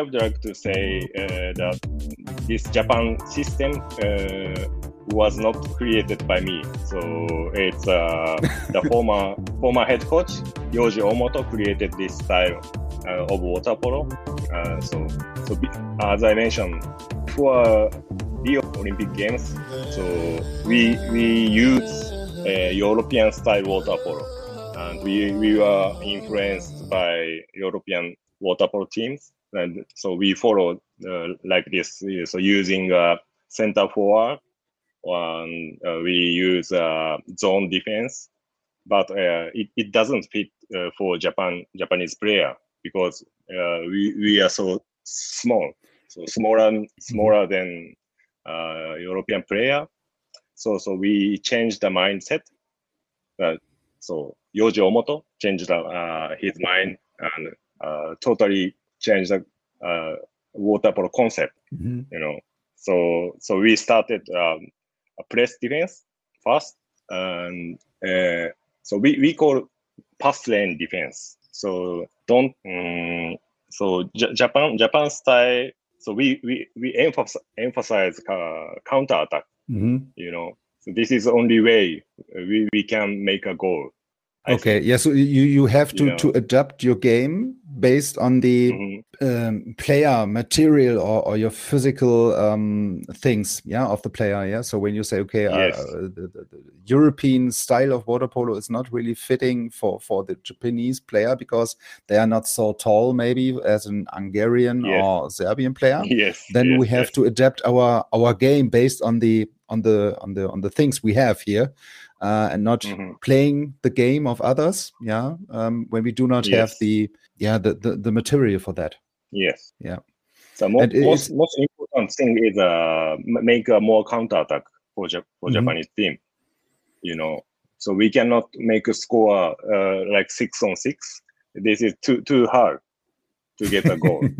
I would like to say uh, that this Japan system uh, was not created by me. So it's uh, the former former head coach Yoji Omoto created this style uh, of water polo. Uh, so so as I mentioned for Rio Olympic Games, so we we use European style water polo, and we we were influenced by European water polo teams and so we follow uh, like this. So using uh, center forward, and uh, we use uh, zone defense, but uh, it, it doesn't fit uh, for Japan Japanese player because we we are so small, so smaller smaller than European player. So so we changed the mindset. so Yoji Omoto changed his mind and totally change the uh, water polo concept. Mm-hmm. You know, so so we started um, a press defense first, and uh, so we we call pass lane defense. So don't um, so J- Japan Japan style. So we we we emphasize emphasize uh, counter attack. Mm-hmm. You know, so this is the only way we, we can make a goal. okay, yeah. So you you have to you know, to adapt your game based on the mm-hmm. um, player material or, or your physical um, things, yeah, of the player. Yeah. So when you say, okay, uh, yes. uh, the, the, the, European style of water polo is not really fitting for for the Japanese player because they are not so tall, maybe as an Hungarian yes. or Serbian player. Yes. Then yes, we have to adapt our our game based on the on the on the on the things we have here uh, and not mm-hmm. playing the game of others. Yeah, um, when we do not yes. have the yeah the, the, the material for that. Yes. Yeah. So most most, most important thing is uh make a more counter attack for for mm-hmm. Japanese team. You know, so we cannot make a score uh, like six on six. This is too too hard to get a goal.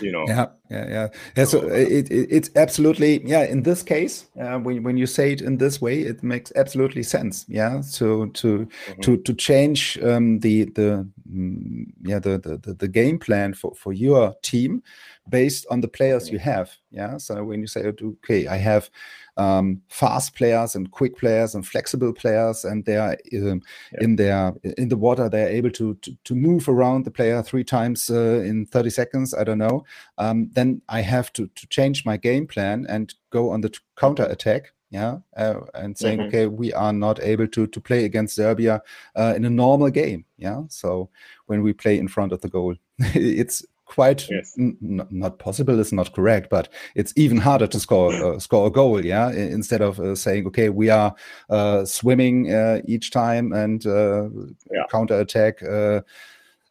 you know yeah yeah yeah, yeah so, so it, it, it's absolutely yeah in this case uh, when, when you say it in this way it makes absolutely sense yeah so to mm-hmm. to to change um, the the mm, yeah the, the the game plan for for your team based on the players you have yeah so when you say okay i have um, fast players and quick players and flexible players, and they are um, yeah. in their in the water. They are able to to, to move around the player three times uh, in 30 seconds. I don't know. Um, then I have to to change my game plan and go on the counter attack yeah uh, and saying mm-hmm. okay we are not able to to play against serbia uh, in a normal game yeah so when we play in front of the goal it's quite yes. n- not possible is not correct but it's even harder to score uh, score a goal yeah instead of uh, saying okay we are uh, swimming uh, each time and uh, yeah. counter attack uh,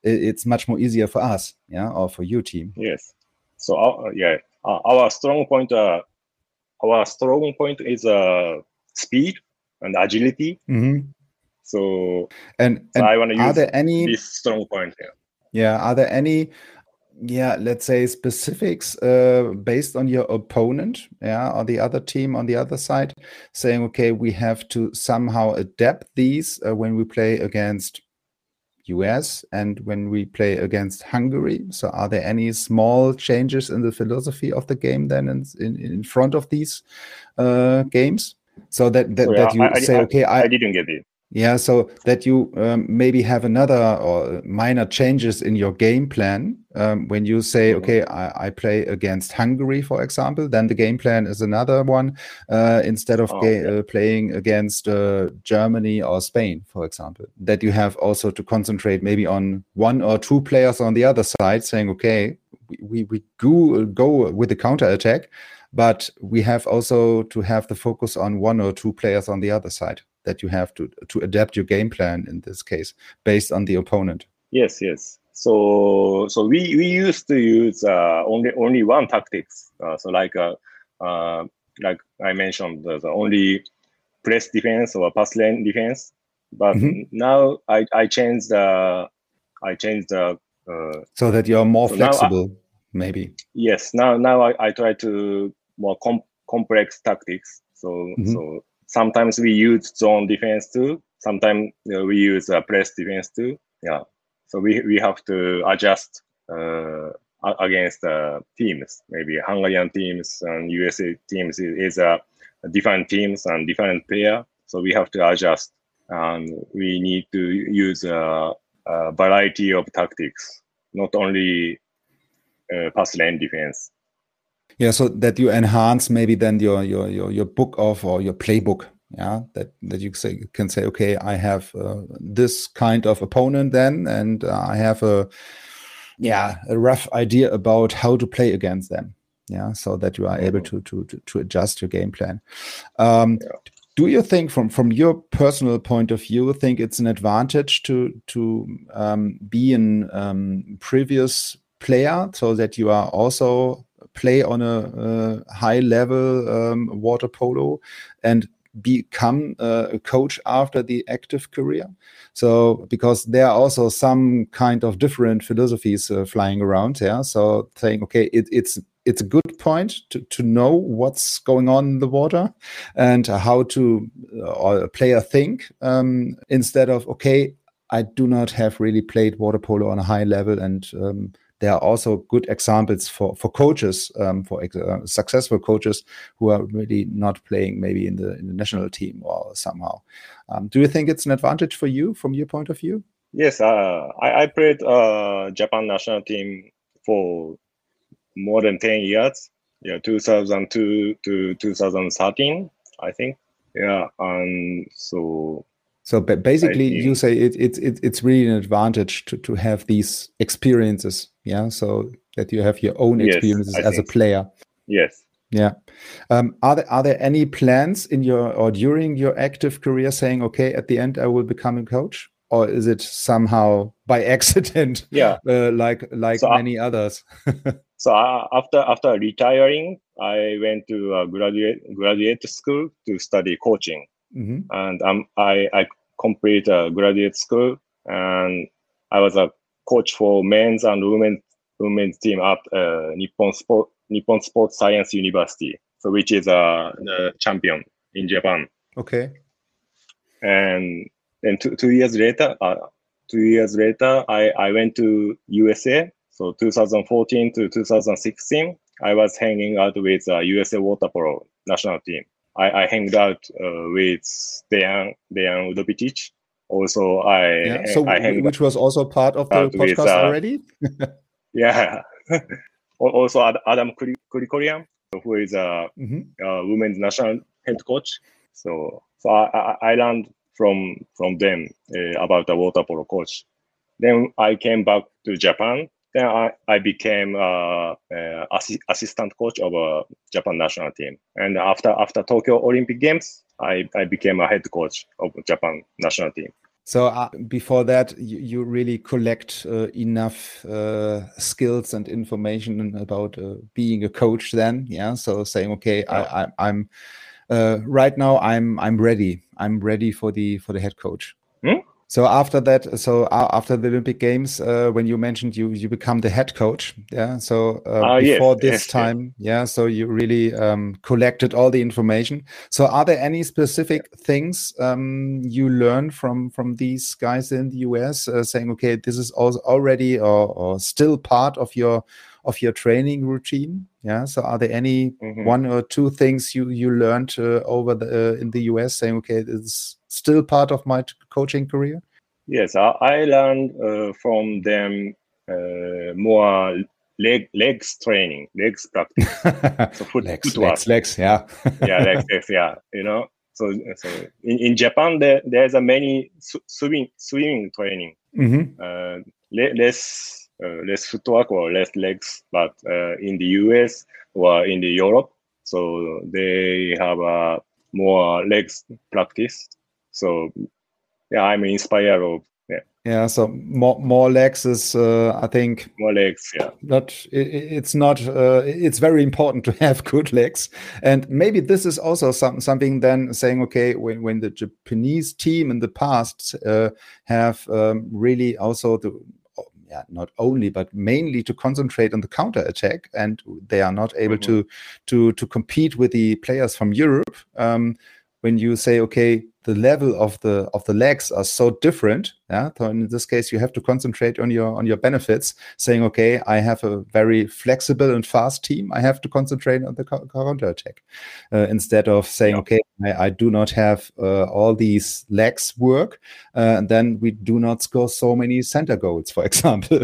it's much more easier for us yeah or for your team yes so our, yeah our strong point our strong point is speed and agility mm-hmm. so and, and i want to use there any this strong point here yeah are there any yeah let's say specifics uh, based on your opponent yeah or the other team on the other side saying okay we have to somehow adapt these uh, when we play against us and when we play against hungary so are there any small changes in the philosophy of the game then in, in, in front of these uh, games? So that that, Sorry, that you I, say I, okay I, I didn't get it Yeah, so that you um, maybe have another or minor changes in your game plan um, when you say, mm-hmm. okay, I, I, play against Hungary, for example, then the game plan is another one uh, instead of oh, okay. uh, playing against uh, Germany or Spain, for example. That you have also to concentrate maybe on one or two players on the other side, saying, okay, we, we, we go, go with the counter attack, but we have also to have the focus on one or two players on the other side that you have to to adapt your game plan in this case based on the opponent. Yes, yes. So so we we used to use uh, only only one tactics. Uh, so like uh, uh, like I mentioned, the, the only press defense or pass lane defense. But mm-hmm. now I I changed the I changed the uh, so that you're more so flexible, I, maybe. Yes. Now now I, I try to more com- complex tactics. So mm-hmm. so sometimes we use zone defense too. Sometimes you know, we use uh, press defense too. Yeah. So we, we have to adjust uh, against uh, teams. Maybe Hungarian teams and USA teams is, a different teams and different player. So we have to adjust and we need to use a, a variety of tactics, not only uh, pass lane defense. Yeah, so that you enhance maybe then your your your your book of or your playbook. Yeah, that that you say can say, okay, I have uh, this kind of opponent then, and uh, I have a yeah a rough idea about how to play against them. Yeah, so that you are able mm-hmm. to to to adjust your game plan. Um, yeah. Do you think, from from your personal point of view, think it's an advantage to to um, be an um, previous player so that you are also play on a, high level um, water polo and become a coach after the active career. So because there are also some kind of different philosophies uh, flying around. Yeah. So saying, okay, it, it's it's a good point to, to know what's going on in the water and how to uh, a player think um, instead of okay I do not have really played water polo on a high level and um, there are also good examples for for coaches, um, for uh, successful coaches who are really not playing maybe in the in the national team or somehow. Um, do you think it's an advantage for you from your point of view? Yes, uh, I, I, played uh, Japan national team for more than ten years. Yeah, 2002 to 2013, I think. Yeah, and so so basically, you say it, it, it, it's really an advantage to, to have these experiences. Yeah. So that you have your own yes, experiences as a player. Yes. Yeah. Um, are there are there any plans in your or during your active career saying, okay, at the end I will become a coach, or is it somehow by accident? Yeah. Uh, like like so many I, others. so uh, after after retiring, I went to a graduate graduate school to study coaching. Mm-hmm. And um, I, I complete a graduate school and I was a coach for men's and women's women's team at uh, Nippon Sport Nippon Sports Science University, so which is uh, the champion in Japan. Okay. And then two, two years later, uh, two years later, I, I went to USA. So 2014 to 2016, I was hanging out with uh, USA Water Polo national team. I, I hanged out uh, with Dejan Dejan Udovičić. Also, I yeah. so I which was also part of the podcast with, uh, already. yeah. also, Adam Krikorian, who is a, mm-hmm. a women's national head coach. So, so I, I learned from from them uh, about the water polo coach. Then I came back to Japan then I, I became uh, uh, assi- assistant coach of a Japan national team. And after after Tokyo Olympic Games, I, I became a head coach of Japan national team. So uh, before that, you, you really collect uh, enough uh, skills and information about uh, being a coach. Then, yeah. So saying, okay, I, I, am uh, right now. I'm I'm ready. I'm ready for the for the head coach. Hmm? So after that, so after the Olympic Games, uh, when you mentioned you you become the head coach, yeah. So uh, uh, before yes, this yes, time, yes. yeah. So you really um, collected all the information. So are there any specific things um, you learned from from these guys in the US, uh, saying, okay, this is also already or, or still part of your of your training routine? Yeah. So are there any mm-hmm. one or two things you you learned uh, over the uh, in the US saying, okay, this is still part of my coaching career? Yes, I, I learned uh, from them uh, more leg legs training, legs practice. so foot, legs, footwork. legs, legs, yeah, yeah, legs, legs, yeah. You know, so so in, in Japan there there's a many swimming swimming training. Mm-hmm. Uh, less uh, less footwork or less legs, but uh, in the US or in the Europe, so they have a more legs practice. So yeah, I'm inspired of yeah, so more more legs is, uh, I think, more legs. Yeah, not it, it's not. Uh, it's very important to have good legs, and maybe this is also some, something. Then saying, okay, when when the Japanese team in the past uh, have um, really also to yeah, not only but mainly to concentrate on the counter attack, and they are not able mm -hmm. to to to compete with the players from Europe. Um, when you say, okay, the level of the of the legs are so different yeah? So in this case you have to concentrate on your on your benefits saying okay i have a very flexible and fast team. I have to concentrate on the counter attack. Uh, instead of saying okay I, I, do not have uh, all these legs work uh, and then we do not score so many center goals for example.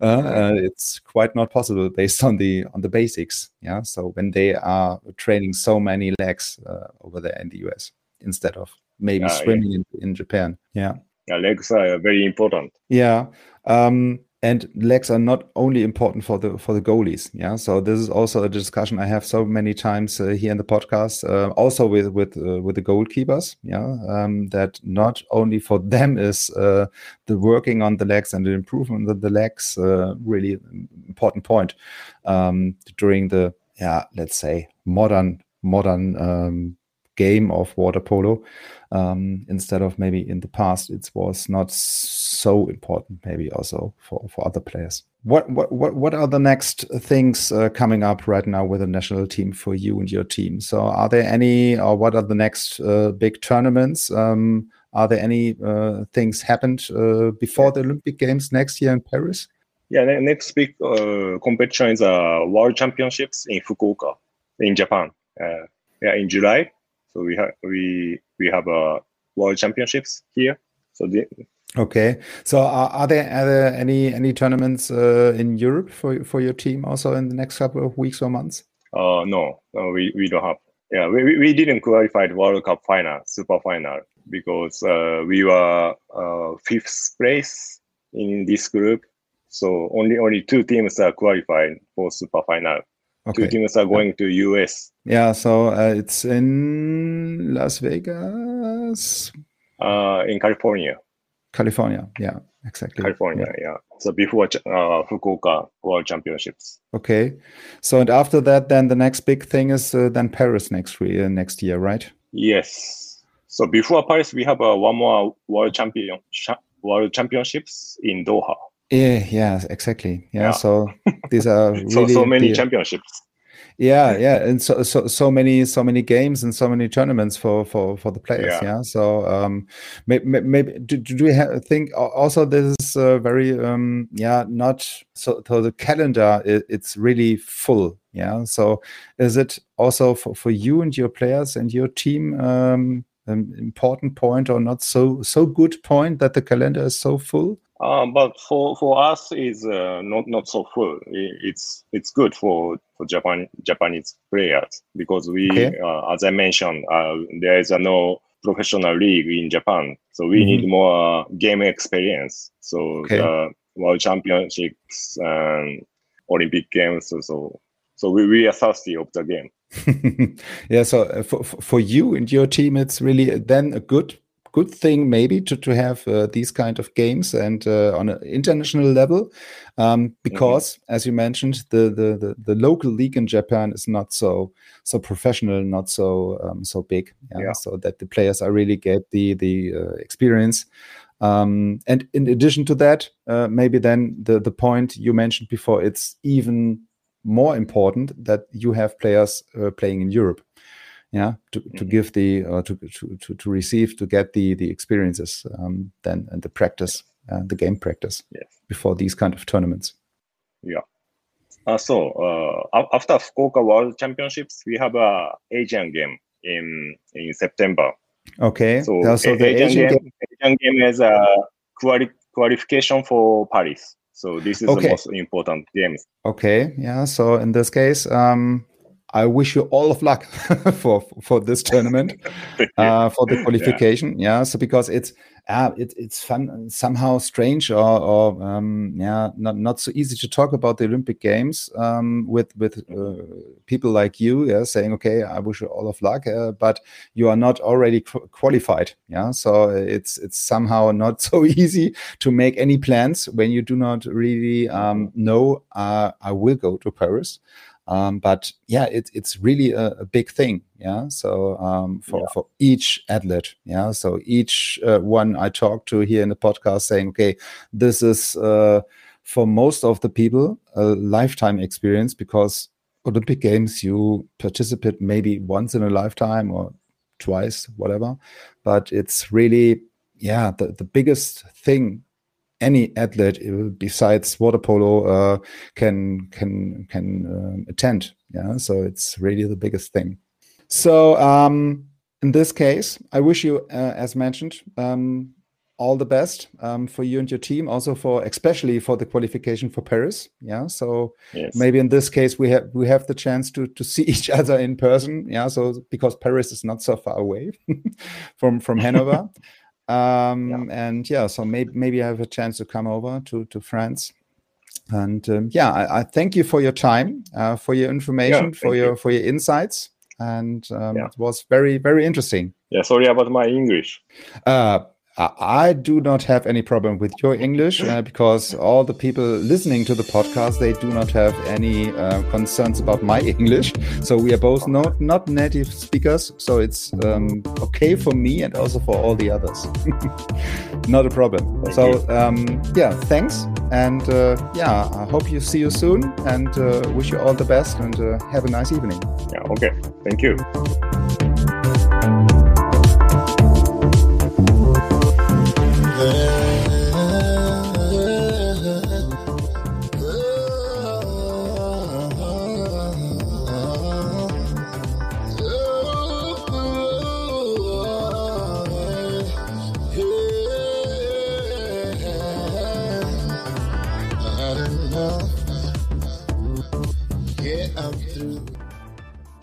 Uh, uh, it's quite not possible based on the on the basics yeah? So when they are training so many legs uh, over there in the us instead of maybe swimming yeah. in, in Japan. Yeah. Yeah, legs are very important. Yeah. Um, and legs are not only important for the for the goalies yeah so this is also a discussion i have so many times uh, here in the podcast uh, also with with uh, with the goalkeepers yeah um, that not only for them is uh, the working on the legs and the improvement of the legs uh, really important point um, during the yeah let's say modern modern um, game of water polo. Um, instead of maybe in the past it was not so important maybe also for, for other players. What what what are the next things uh, coming up right now with the national team for you and your team? So are there any or what are the next uh, big tournaments? Um, are there any uh, things happened uh, before the olympic games next year in paris? Yeah next big uh, competition is uh, world championships in fukuoka in japan. Yeah in july so we have we we have a uh, world championships here. So the, okay. So are, are, there are there any any tournaments uh, in Europe for for your team also in the next couple of weeks or months? Uh no, no we, we don't have. Yeah, we, we didn't qualify the World Cup final, super final, because uh, we were uh, fifth place in this group. So only only two teams are qualified for super final. Okay. Two teams are going to US. Yeah, so uh, it's in Las Vegas. Uh, in California. California, yeah, exactly. California, yeah. yeah. So before uh, Fukuoka World Championships. Okay, so and after that, then the next big thing is uh, then Paris next year, next year, right? Yes. So before Paris, we have uh, one more World Champion World Championships in Doha. Yeah, yeah, exactly. Yeah, yeah. so these are really so, so many the, championships. Yeah, yeah, and so so so many so many games and so many tournaments for for for the players. Yeah. yeah? So um, maybe, maybe do, do we have, think also this is uh, very um yeah not so so the calendar it, it's really full. Yeah. So is it also for for you and your players and your team um an important point or not so so good point that the calendar is so full? Um, but for, for us, is uh, not not so full. It's it's good for for Japan Japanese players because we, okay. uh, as I mentioned, uh, there is a no professional league in Japan, so we mm-hmm. need more game experience. So okay. the World Championships and Olympic Games, so so, so we, we are thirsty of the game. yeah, so uh, for for you and your team, it's really then a good good thing maybe to, to have uh, these kind of games and uh, on an international level um, because mm-hmm. as you mentioned the, the, the the local league in Japan is not so so professional not so um, so big yeah? Yeah. so that the players are really get the the uh, experience um, and in addition to that uh, maybe then the the point you mentioned before it's even more important that you have players uh, playing in Europe yeah to, to mm-hmm. give the uh, to, to to receive to get the the experiences um, then and the practice uh, the game practice yes. before these kind of tournaments yeah Uh, so uh, after Fukuoka World Championships, we have a Asian game in in September. Okay. So, uh, so the Asian, Asian game, game, Asian game is a quali- qualification for Paris. So this is okay. the most important games. Okay. Yeah. So in this case, um, I wish you all of luck for for this tournament, uh, for the qualification. Yeah. yeah. So because it's uh, it, it's fun somehow strange or, or um, yeah not not so easy to talk about the Olympic Games um, with with uh, people like you. Yeah, saying okay, I wish you all of luck, uh, but you are not already qu- qualified. Yeah. So it's it's somehow not so easy to make any plans when you do not really um, know. Uh, I will go to Paris. Um, but yeah, it, it's really a, a, big thing. Yeah. So um, for, yeah. for each athlete. Yeah. So each uh, one I talk to here in the podcast saying, okay, this is uh, for most of the people a lifetime experience because Olympic Games, you participate maybe once in a lifetime or twice, whatever. But it's really, yeah, the, the biggest thing any athlete uh, besides water polo uh, can can can uh, attend. Yeah, so it's really the biggest thing. So um, in this case, I wish you, uh, as mentioned, um, all the best um, for you and your team. Also for especially for the qualification for Paris. Yeah, so yes. maybe in this case we have we have the chance to to see each other in person. Yeah, so because Paris is not so far away from from Hanover. Um, yeah. And yeah, so maybe maybe I have a chance to come over to to France. And um, yeah, I, I, thank you for your time, uh, for your information, yeah, for your you. for your insights, and um, yeah. it was very very interesting. Yeah, sorry about my English. Uh, I do not have any problem with your English uh, because all the people listening to the podcast they do not have any uh, concerns about my English. So we are both not not native speakers, so it's um, okay for me and also for all the others. not a problem. So um, yeah, thanks, and uh, yeah, I hope you see you soon, and uh, wish you all the best, and uh, have a nice evening. Yeah. Okay. Thank you.